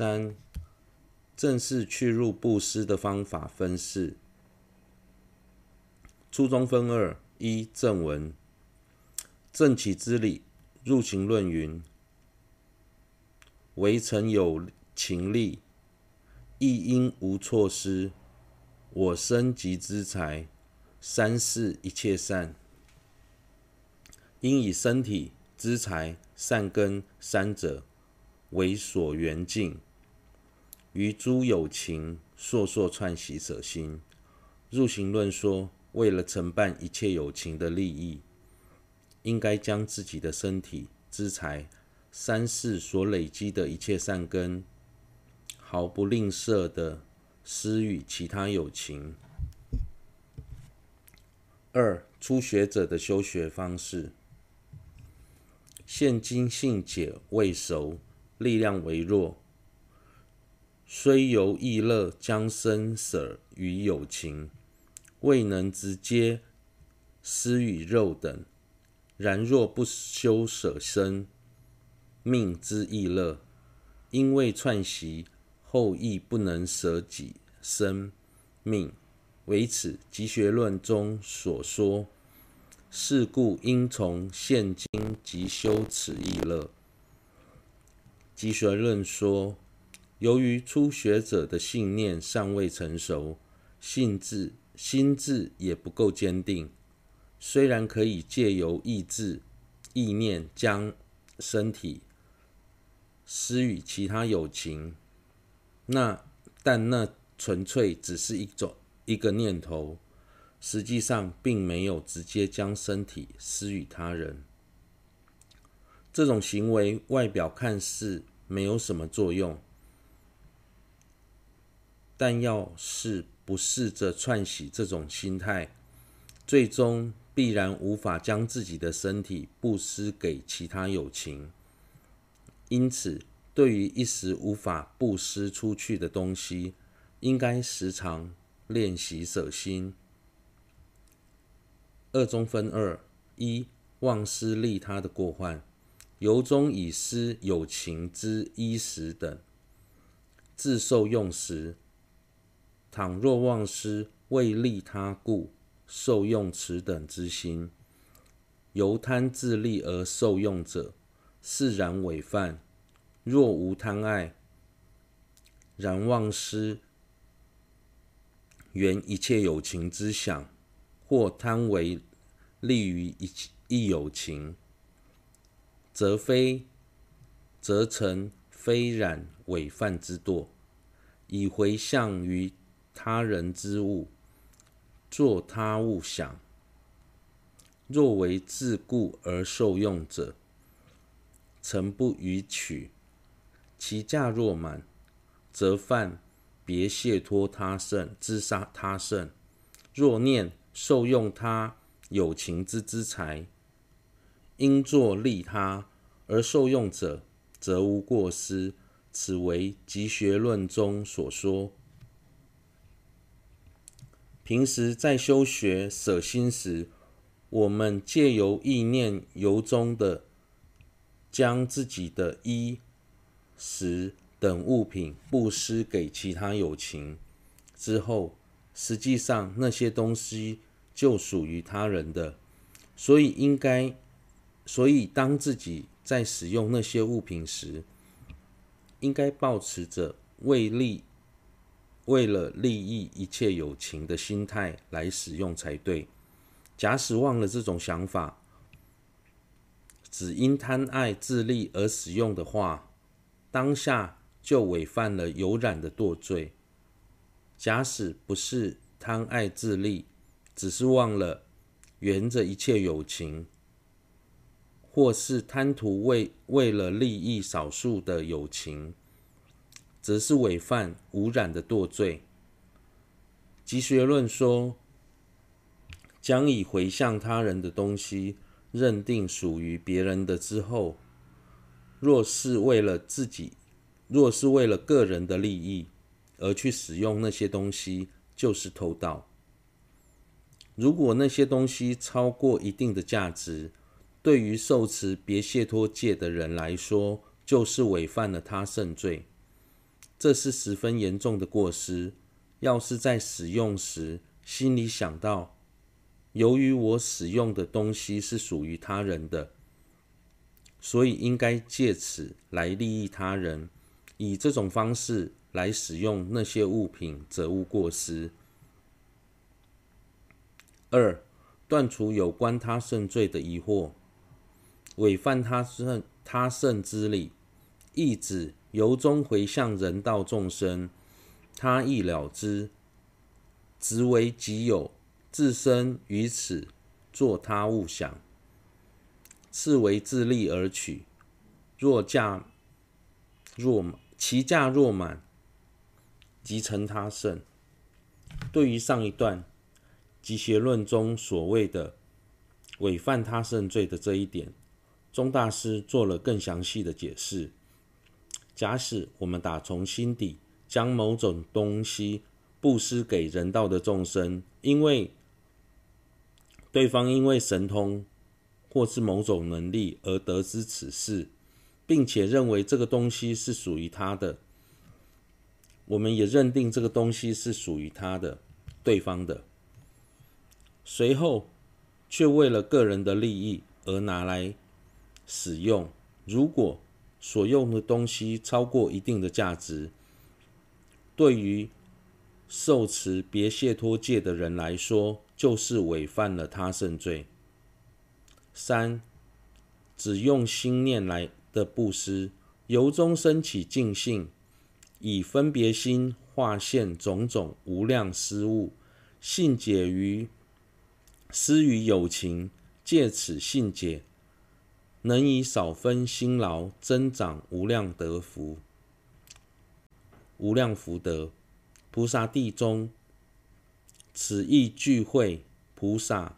三、正式去入布施的方法分四。初中分二：一、正文。正起之理，入行论云：唯曾有情力，亦应无错失。我身及资财，三世一切善，应以身体、资财、善根三者为所缘境。于诸有情，烁烁串习舍心。入行论说，为了承办一切有情的利益。应该将自己的身体、资财、三世所累积的一切善根，毫不吝啬地施予其他有情。二、初学者的修学方式。现今信解未熟，力量微弱，虽由意乐将身舍于有情，未能直接施与肉等。然若不修舍身命之意乐，因为串习后亦不能舍己身命，为此集学论中所说。是故应从现今即修此意乐。集学论说，由于初学者的信念尚未成熟，性智心智也不够坚定。虽然可以借由意志、意念将身体施予其他有情，那但那纯粹只是一种一个念头，实际上并没有直接将身体施予他人。这种行为外表看似没有什么作用，但要是不试着串习这种心态，最终。必然无法将自己的身体布施给其他有情，因此，对于一时无法布施出去的东西，应该时常练习舍心。二中分二：一、忘失利他的过患，由衷以施有情之衣食等，自受用时，倘若忘失为利他故。受用此等之心，由贪自利而受用者，是然违犯。若无贪爱，然忘失缘一切有情之想，或贪为利于一一有情，则非则成非然违犯之堕，以回向于他人之物。作他物想，若为自故而受用者，诚不与取。其价若满，则犯别谢托他胜自杀他胜。若念受用他有情之资财，应作利他而受用者，则无过失。此为集学论中所说。平时在修学舍心时，我们借由意念由衷的将自己的衣食等物品布施给其他有情之后，实际上那些东西就属于他人的，所以应该，所以当自己在使用那些物品时，应该保持着为利。为了利益一切友情的心态来使用才对。假使忘了这种想法，只因贪爱自利而使用的话，当下就违犯了有染的堕罪。假使不是贪爱自利，只是忘了缘着一切友情，或是贪图为为了利益少数的友情。则是违犯无染的堕罪。集学论说，将以回向他人的东西认定属于别人的之后，若是为了自己，若是为了个人的利益而去使用那些东西，就是偷盗。如果那些东西超过一定的价值，对于受持别谢托戒的人来说，就是违犯了他圣罪。这是十分严重的过失。要是在使用时心里想到，由于我使用的东西是属于他人的，所以应该借此来利益他人，以这种方式来使用那些物品，则无过失。二、断除有关他胜罪的疑惑，违犯他胜他胜之理，意指由衷回向人道众生。他意了之，执为己有，自身于此作他物想，是为自利而取。若价若其价若满，即成他胜。对于上一段集学论中所谓的违犯他胜罪的这一点，宗大师做了更详细的解释。假使我们打从心底。将某种东西布施给人道的众生，因为对方因为神通或是某种能力而得知此事，并且认为这个东西是属于他的，我们也认定这个东西是属于他的，对方的。随后却为了个人的利益而拿来使用，如果所用的东西超过一定的价值，对于受持别解脱戒的人来说，就是违犯了他胜罪。三，只用心念来的布施，由衷生起净信，以分别心化现种种无量施物，信解于施于有情，借此信解，能以少分辛劳，增长无量德福。无量福德，菩萨地中，此亦聚会菩萨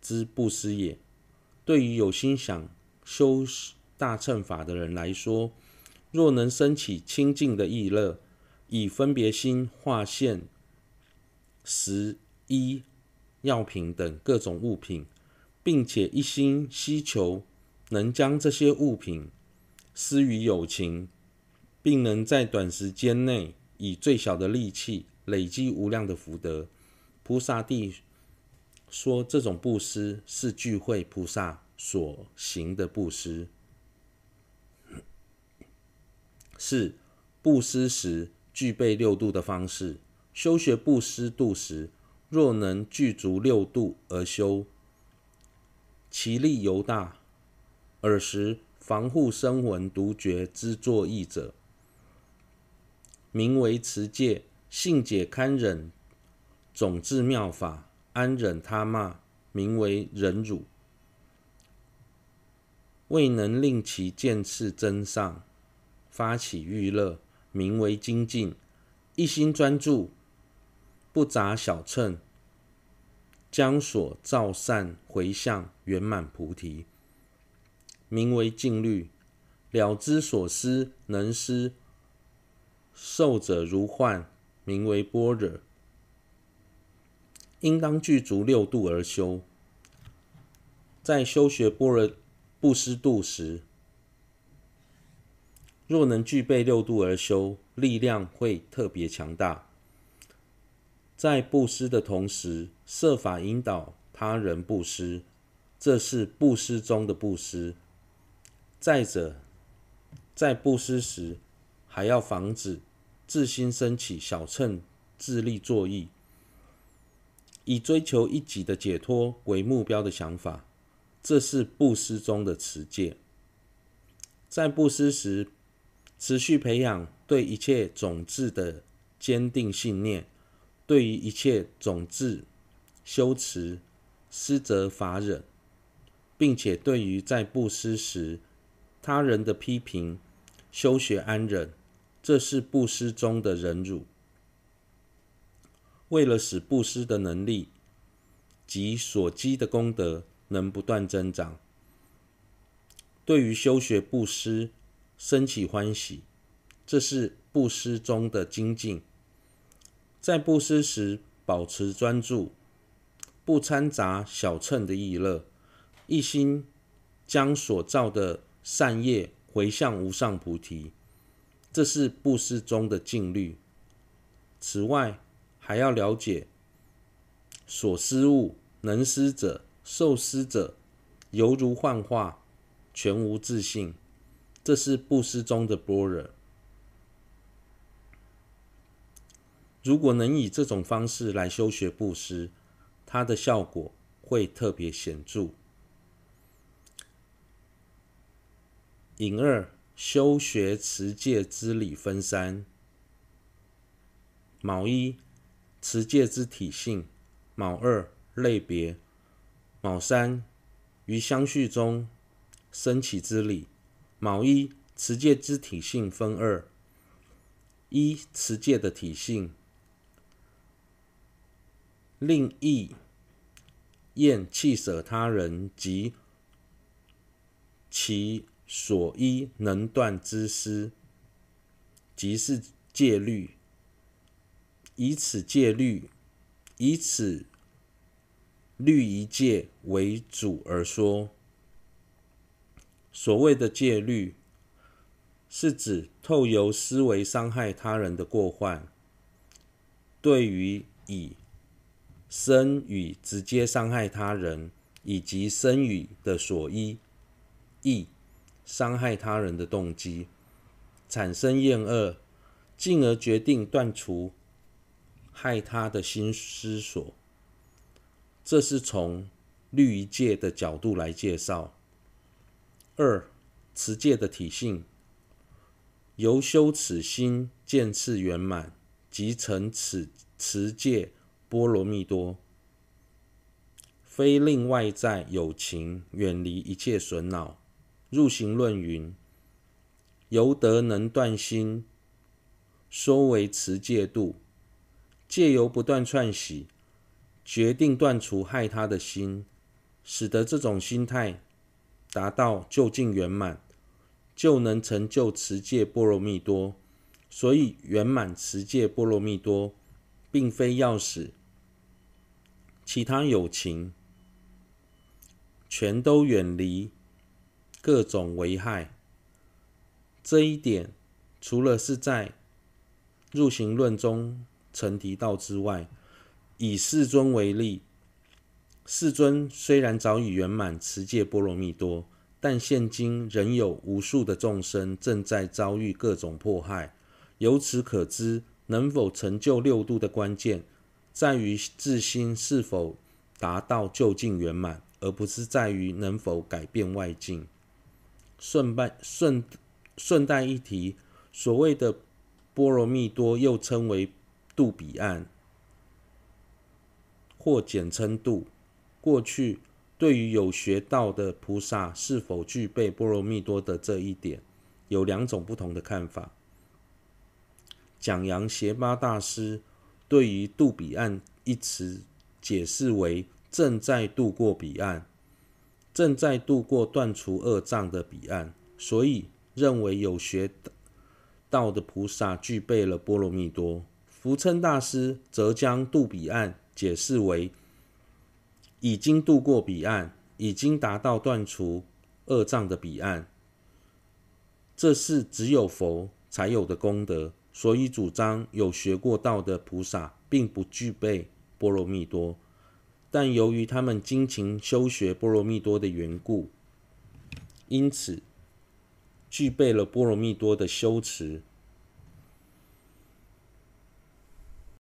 之布施也。对于有心想修大乘法的人来说，若能生起清净的意乐，以分别心化现食衣药品等各种物品，并且一心希求能将这些物品施于有情。并能在短时间内以最小的力气累积无量的福德。菩萨地说，这种布施是聚会菩萨所行的布施。四、布施时具备六度的方式。修学布施度时，若能具足六度而修，其力尤大。尔时防护声闻独觉之作意者。名为持戒，信解堪忍，种治妙法，安忍他骂，名为忍辱。未能令其见次增上，发起欲乐，名为精进。一心专注，不杂小乘，将所造善回向圆满菩提，名为禁律。了知所思能施。受者如幻，名为般若。应当具足六度而修。在修学般若布施度时，若能具备六度而修，力量会特别强大。在布施的同时，设法引导他人布施，这是布施中的布施。再者，在布施时，还要防止自心升起小乘自利作意，以追求一己的解脱为目标的想法，这是布施中的持戒。在布施时，持续培养对一切种智的坚定信念，对于一切种智修持施则法忍，并且对于在布施时他人的批评，修学安忍。这是布施中的忍辱。为了使布施的能力及所积的功德能不断增长，对于修学布施生起欢喜，这是布施中的精进。在布施时保持专注，不掺杂小乘的意乐，一心将所造的善业回向无上菩提。这是布施中的静虑。此外，还要了解所施物、能施者、受施者，犹如幻化，全无自性。这是布施中的般若。如果能以这种方式来修学布施，它的效果会特别显著。引二，修学持戒之理分三：卯一，持戒之体性；卯二，类别；卯三，于相续中升起之理。卯一，持戒之体性分二：一、持戒的体性，令意厌弃舍他人及其。所依能断之施，即是戒律。以此戒律，以此律一戒为主而说。所谓的戒律，是指透由思维伤害他人的过患，对于以身语直接伤害他人，以及身语的所依意。伤害他人的动机，产生厌恶，进而决定断除害他的心思所。这是从律仪戒的角度来介绍。二、持戒的体性，由修此心渐次圆满，即成此持戒波罗蜜多，非令外在有情远离一切损恼。入行论云：由得能断心，说为持戒度，借由不断串喜，决定断除害他的心，使得这种心态达到究竟圆满，就能成就持戒波罗蜜多。所以圆满持戒波罗蜜多，并非要使其他友情全都远离。各种危害，这一点除了是在入行论中曾提到之外，以世尊为例，世尊虽然早已圆满持戒波罗蜜多，但现今仍有无数的众生正在遭遇各种迫害。由此可知，能否成就六度的关键，在于自心是否达到究竟圆满，而不是在于能否改变外境。顺带顺顺带一提，所谓的波罗蜜多又称为度彼岸，或简称度。过去对于有学道的菩萨是否具备波罗蜜多的这一点，有两种不同的看法。讲扬协巴大师对于度彼岸一词解释为正在度过彼岸。正在度过断除恶障的彼岸，所以认为有学道的菩萨具备了波罗蜜多。福称大师则将度彼岸解释为已经度过彼岸，已经达到断除恶障的彼岸。这是只有佛才有的功德，所以主张有学过道的菩萨并不具备波罗蜜多。但由于他们精勤修学波罗蜜多的缘故，因此具备了波罗蜜多的修持。